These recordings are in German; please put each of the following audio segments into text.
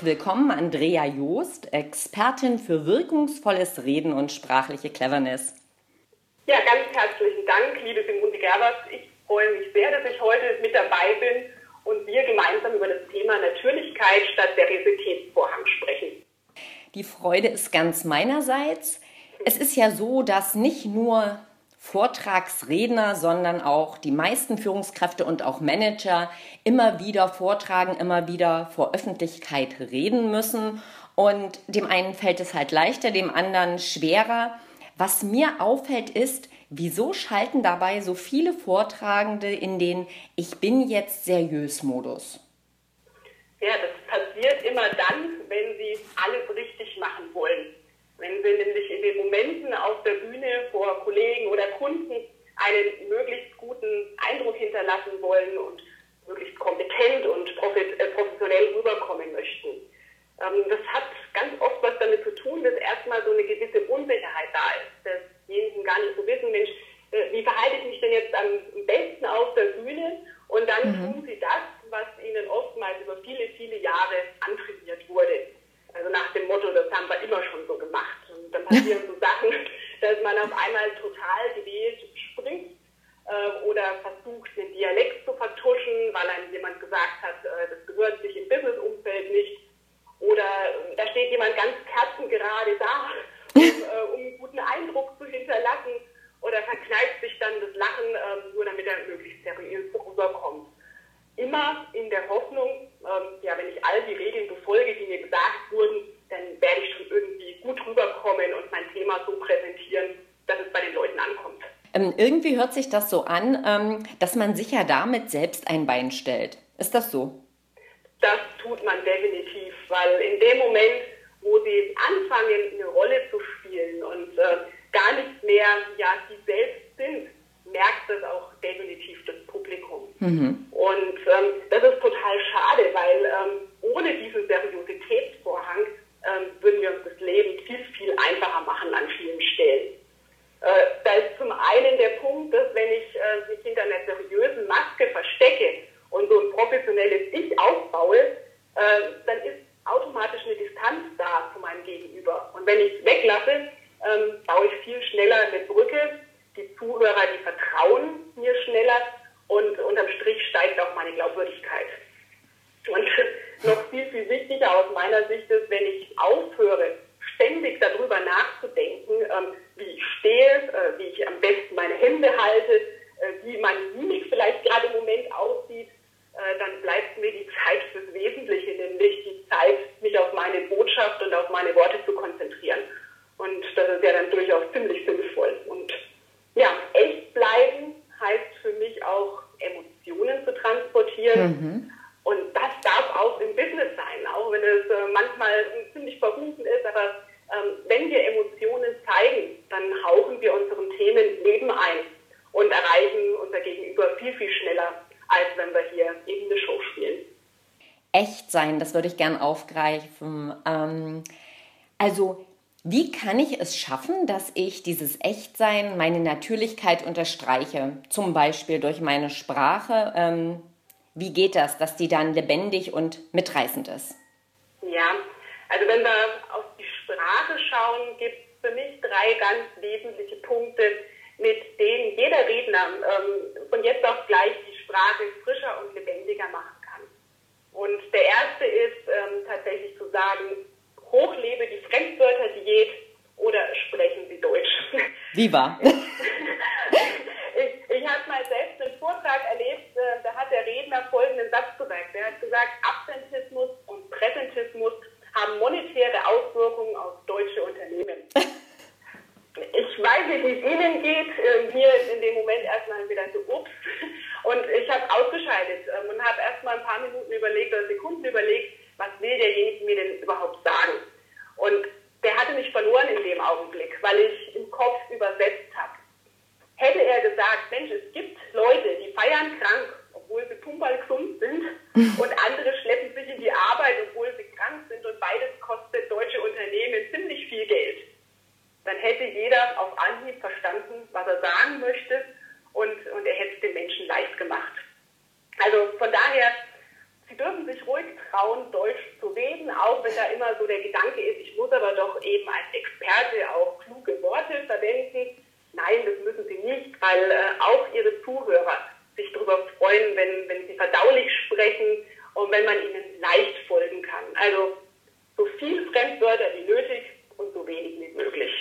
Herzlich willkommen, Andrea Joost, Expertin für wirkungsvolles Reden und sprachliche Cleverness. Ja, ganz herzlichen Dank, liebe Simone Gerbers. Ich freue mich sehr, dass ich heute mit dabei bin und wir gemeinsam über das Thema Natürlichkeit statt Seriositätsvorhang sprechen. Die Freude ist ganz meinerseits. Es ist ja so, dass nicht nur Vortragsredner, sondern auch die meisten Führungskräfte und auch Manager immer wieder vortragen, immer wieder vor Öffentlichkeit reden müssen. Und dem einen fällt es halt leichter, dem anderen schwerer. Was mir auffällt ist, wieso schalten dabei so viele Vortragende in den Ich bin jetzt seriös Modus? Ja, das passiert immer dann, wenn sie alles richtig machen wollen. Wenn Sie nämlich in den Momenten auf der Bühne vor Kollegen oder Kunden einen möglichst guten Eindruck hinterlassen wollen und möglichst kompetent und äh, professionell rüberkommen möchten. Ähm, das hat ganz oft was damit zu tun, dass erstmal so eine gewisse Unsicherheit da ist, dass diejenigen gar nicht so wissen, Mensch, äh, wie verhalte ich mich denn jetzt am besten Bühne? Und dann mhm. tun sie das, was ihnen oftmals über viele, viele Jahre antrainiert wurde. Also nach dem Motto, das haben wir immer schon so gemacht. Und dann passieren so Sachen, dass man auf einmal total gewählt spricht äh, oder versucht, den Dialekt zu vertuschen, weil einem jemand gesagt hat, äh, das gehört sich im Businessumfeld nicht. Oder äh, da steht jemand ganz kerzengerade da, um, äh, um einen guten Eindruck zu hinterlassen. Oder verkneift sich dann das Lachen, ähm, nur damit er möglichst seriös rüberkommt immer in der Hoffnung, ähm, ja, wenn ich all die Regeln befolge, die mir gesagt wurden, dann werde ich schon irgendwie gut rüberkommen und mein Thema so präsentieren, dass es bei den Leuten ankommt. Ähm, irgendwie hört sich das so an, ähm, dass man sich ja damit selbst ein Bein stellt. Ist das so? Das tut man definitiv, weil in dem Moment, wo sie anfangen, eine Rolle zu spielen und äh, gar nicht mehr ja, sie selbst sind, merkt das auch definitiv das Publikum. Mhm. Und ähm, das ist total schade, weil ähm, ohne diesen Seriositätsvorhang ähm, würden wir uns das Leben viel, viel einfacher machen an vielen Stellen. Äh, einen der Punkt, dass wenn ich äh, mich hinter einer seriösen Maske verstecke und so ein professionelles Ich aufbaue, äh, dann ist automatisch eine Distanz da zu meinem Gegenüber. Und wenn ich es weglasse, ähm, baue ich viel schneller eine Brücke die Zuhörer, die vertrauen mir schneller und unterm Strich steigt auch meine Glaubwürdigkeit. Und noch viel, viel wichtiger aus meiner Sicht ist, wenn ich aufhöre, ständig darüber nachzudenken, ähm, wie ich stehe, äh, wie ich am besten meine Hände halte, äh, wie meine Mimik vielleicht gerade im Moment aussieht, äh, dann bleibt mir die Zeit fürs Wesentliche, nämlich die Zeit, mich auf meine Botschaft und auf meine Worte zu konzentrieren. Und das ist ja dann durchaus ziemlich sinnvoll. Und ja, echt bleiben heißt für mich auch Emotionen zu transportieren. Mhm. Und das darf auch im Business sein, auch wenn es äh, manchmal ziemlich verrufen ist. Aber ähm, wenn wir Emotionen zeigen, dann hauchen wir unseren Themen Leben ein und erreichen unser Gegenüber viel, viel schneller, als wenn wir hier eben eine Show spielen. Echt sein, das würde ich gern aufgreifen. Ähm, also wie kann ich es schaffen, dass ich dieses Echtsein, meine Natürlichkeit unterstreiche? Zum Beispiel durch meine Sprache. Ähm, wie geht das, dass die dann lebendig und mitreißend ist? Ja, also wenn wir auf die Sprache schauen, gibt es für mich drei ganz wesentliche Punkte, mit denen jeder Redner ähm, von jetzt auf gleich die Sprache frischer und lebendiger machen kann. Und der erste ist ähm, tatsächlich zu sagen, hochlebe die Fremdwörterdiät oder sprechen Sie Deutsch. Viva! ich ich habe mal selbst einen Vortrag erlebt, äh, da hat der Redner folgenden Satz gesagt. Er hat gesagt, Absentismus und Präsentismus haben monetäre Auswirkungen auf deutsche Unternehmen. Ich weiß nicht, wie es Ihnen geht. Äh, mir ist in dem Moment erstmal wieder so, ups. Und ich habe ausgeschaltet ähm, und habe erstmal ein paar Minuten überlegt oder Sekunden überlegt, was will derjenige mir denn überhaupt sagen? Und der hatte mich verloren in dem Augenblick, weil ich im Kopf übersetzt habe. Hätte er gesagt, Mensch, es gibt Leute, die feiern krank, obwohl sie pumperl gesund sind, und andere schleppen sich in die Arbeit, obwohl sie krank sind, und beides kostet deutsche Unternehmen ziemlich viel Geld. Dann hätte jeder auf Anhieb verstanden, was er sagen möchte, und, und er hätte es den Menschen leicht gemacht. Also von daher, Sie dürfen sich ruhig trauen, Deutsch zu reden, auch wenn da immer so der Gedanke ist, ich muss aber doch eben als Experte auch kluge Worte verwenden. Nein, das müssen sie nicht, weil äh, auch ihre Zuhörer sich darüber freuen, wenn, wenn sie verdaulich sprechen und wenn man ihnen leicht folgen kann. Also so viel Fremdwörter wie nötig und so wenig wie möglich.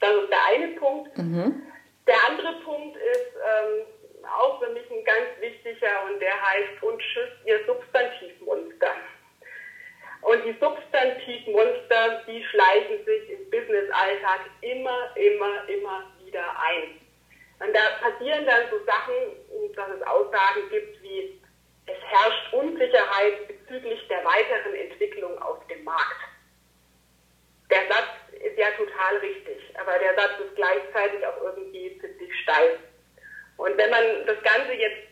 Das ist der eine Punkt. Mhm. Der andere Punkt ist ähm, auch für mich ein ganz wichtiger und der heißt und schützt ihr Substantivmonster. Und die Substantivmonster, die schleichen sich im Business-Alltag immer, immer, immer wieder ein. Und da passieren dann so Sachen, dass es Aussagen gibt wie, es herrscht Unsicherheit bezüglich der weiteren Entwicklung auf dem Markt. Der Satz ist ja total richtig, aber der Satz ist gleichzeitig auch irgendwie ziemlich steil. Und wenn man das Ganze jetzt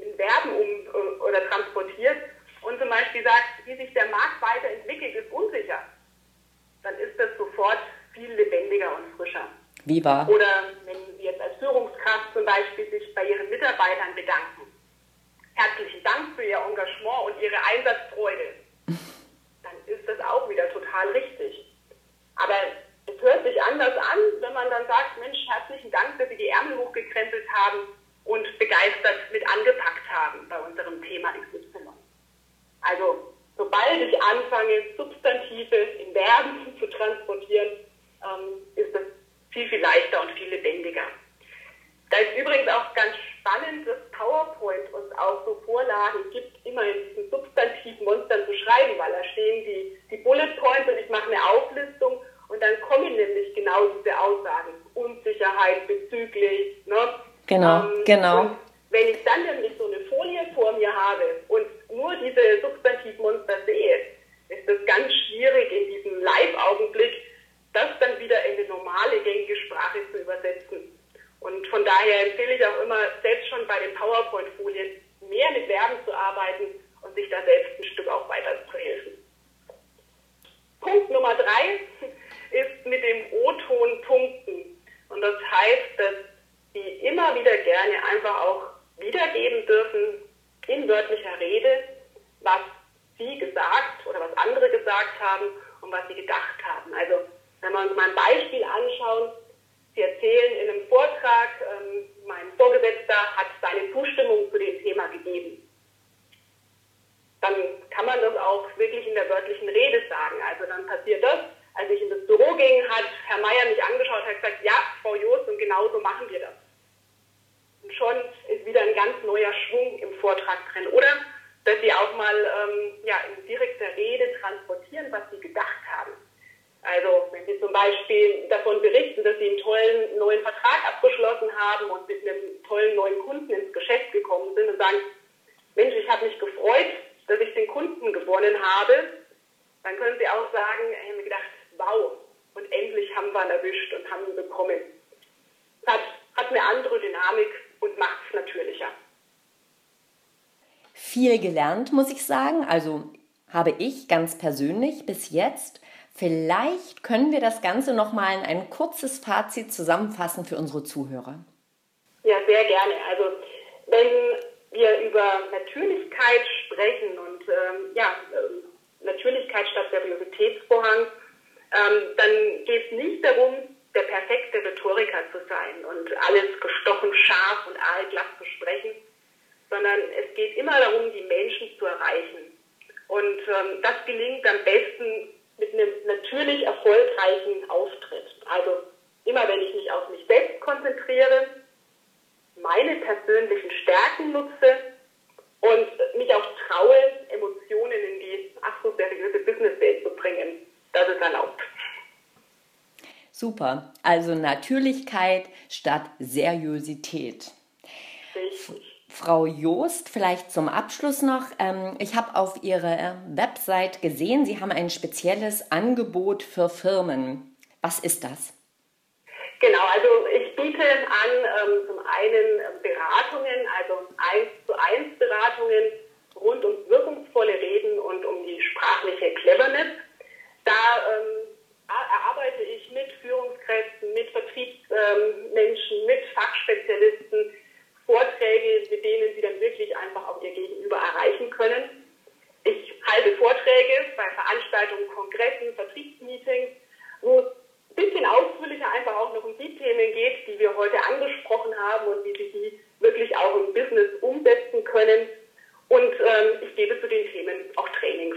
in Verben um, oder transportiert und zum Beispiel sagt, wie sich der Markt weiterentwickelt, ist unsicher, dann ist das sofort viel lebendiger und frischer. Wie war? Oder wenn Sie jetzt als Führungskraft zum Beispiel sich bei Ihren Mitarbeitern bedanken. Herzlichen Dank für Ihr Engagement und Ihre Einsatzfreude. Dann ist das auch wieder total richtig. Aber es hört sich anders an, wenn man dann sagt, Mensch, herzlichen Dank, dass Sie die Ärmel hochgekrempelt haben und begeistert mit angepackt haben bei unserem Thema XY. Also, sobald ich anfange, Substantive in Verben zu transportieren, ähm, ist das viel, viel leichter und viel lebendiger. Da ist übrigens auch ganz spannend, dass PowerPoint uns auch so Vorlagen gibt, immer in diesen Substantivmonstern zu schreiben, weil da stehen die, die Bullet Points und ich mache eine Auflistung und dann kommen nämlich genau diese Aussagen. Unsicherheit bezüglich, ne? Genau, ähm, genau. wenn ich dann nämlich so eine Folie vor mir habe und nur diese Substantivmonster sehe, ist das ganz schwierig in diesem Live-Augenblick, das dann wieder in die normale gängige Sprache zu übersetzen. Und von daher empfehle ich auch immer, selbst schon bei den PowerPoint-Folien mehr mit Verben zu arbeiten und sich da selbst ein Stück auch weiter zu helfen. Punkt Nummer drei ist mit dem O-Ton punkten. Und das heißt, dass Sie immer wieder gerne einfach auch wiedergeben dürfen in wörtlicher Rede, was Sie gesagt oder was andere gesagt haben und was Sie gedacht haben. Also wenn wir uns mal ein Beispiel anschauen, Sie erzählen in einem Vortrag, ähm, mein Vorgesetzter hat seine Zustimmung zu dem Thema gegeben. Dann kann man das auch wirklich in der wörtlichen Rede sagen. Also dann passiert das, als ich in das Büro ging, hat Herr Meier mich angeschaut und hat gesagt, ja, Frau Joost, und genau so machen wir das. Und schon ist wieder ein ganz neuer Schwung im Vortrag drin. Oder dass Sie auch mal ähm, ja, in direkter Rede transportieren, was Sie gedacht haben. Also wenn Sie zum Beispiel davon berichten, dass Sie einen tollen neuen Vertrag abgeschlossen haben und mit einem tollen neuen Kunden ins Geschäft gekommen sind und sagen, Mensch, ich habe mich gefreut, dass ich den Kunden gewonnen habe, dann können Sie auch sagen, ich habe mir gedacht, wow, und endlich haben wir ihn erwischt und haben ihn bekommen. Das hat, hat eine andere Dynamik und macht es natürlicher. Viel gelernt, muss ich sagen. Also habe ich ganz persönlich bis jetzt. Vielleicht können wir das Ganze nochmal in ein kurzes Fazit zusammenfassen für unsere Zuhörer. Ja, sehr gerne. Also wenn wir über Natürlichkeit sprechen und ähm, ja, ähm, Natürlichkeit statt Seriositätsvorhang, ähm, dann geht es nicht darum, der perfekte Rhetoriker zu sein und alles gestochen scharf und aalglatt zu sprechen, sondern es geht immer darum, die Menschen zu erreichen. Und ähm, das gelingt am besten mit einem natürlich erfolgreichen Auftritt. Also immer wenn ich mich auf mich selbst konzentriere, meine persönlichen Stärken nutze und mich auch traue, Emotionen in die ach so seriöse Businesswelt zu bringen. Das ist erlaubt. Super. Also Natürlichkeit statt Seriosität. Richtig. Frau Joost, vielleicht zum Abschluss noch. Ähm, ich habe auf Ihrer Website gesehen, Sie haben ein spezielles Angebot für Firmen. Was ist das? Genau, also ich biete an ähm, zum einen Beratungen, also eins zu eins Beratungen rund um wirkungsvolle wir heute angesprochen haben und wie Sie die wirklich auch im Business umsetzen können. Und ähm, ich gebe zu den Themen auch Trainings.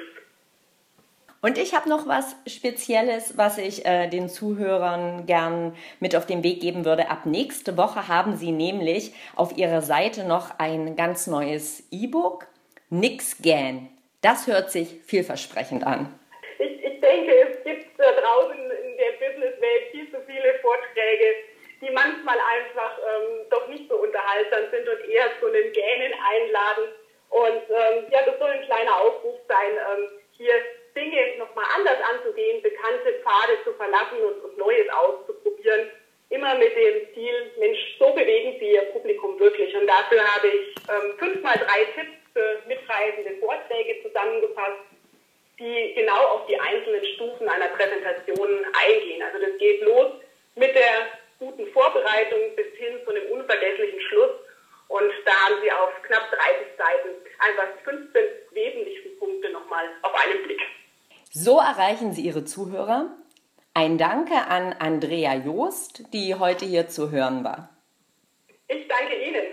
Und ich habe noch was Spezielles, was ich äh, den Zuhörern gern mit auf den Weg geben würde. Ab nächste Woche haben Sie nämlich auf Ihrer Seite noch ein ganz neues E-Book, Nix Gan. Das hört sich vielversprechend an. Ich, ich denke, es gibt da draußen in der Businesswelt viel zu viele Vorträge die manchmal einfach ähm, doch nicht so unterhaltsam sind und eher zu einem Gähnen einladen. Und ähm, ja, das soll ein kleiner Aufruf sein, ähm, hier Dinge nochmal anders anzugehen, bekannte Pfade zu verlassen und, und Neues auszuprobieren. Immer mit dem Ziel, Mensch, so bewegen Sie Ihr Publikum wirklich. Und dafür habe ich ähm, fünf mal drei Tipps für mitreisende Vorträge zusammengefasst, die genau auf die einzelnen Stufen einer Präsentation eingehen. Also das geht los mit der guten Vorbereitung bis hin zu einem unvergesslichen Schluss. Und da haben Sie auf knapp 30 Seiten einfach 15 wesentlichste Punkte nochmal auf einen Blick. So erreichen Sie Ihre Zuhörer. Ein Danke an Andrea Joost, die heute hier zu hören war. Ich danke Ihnen.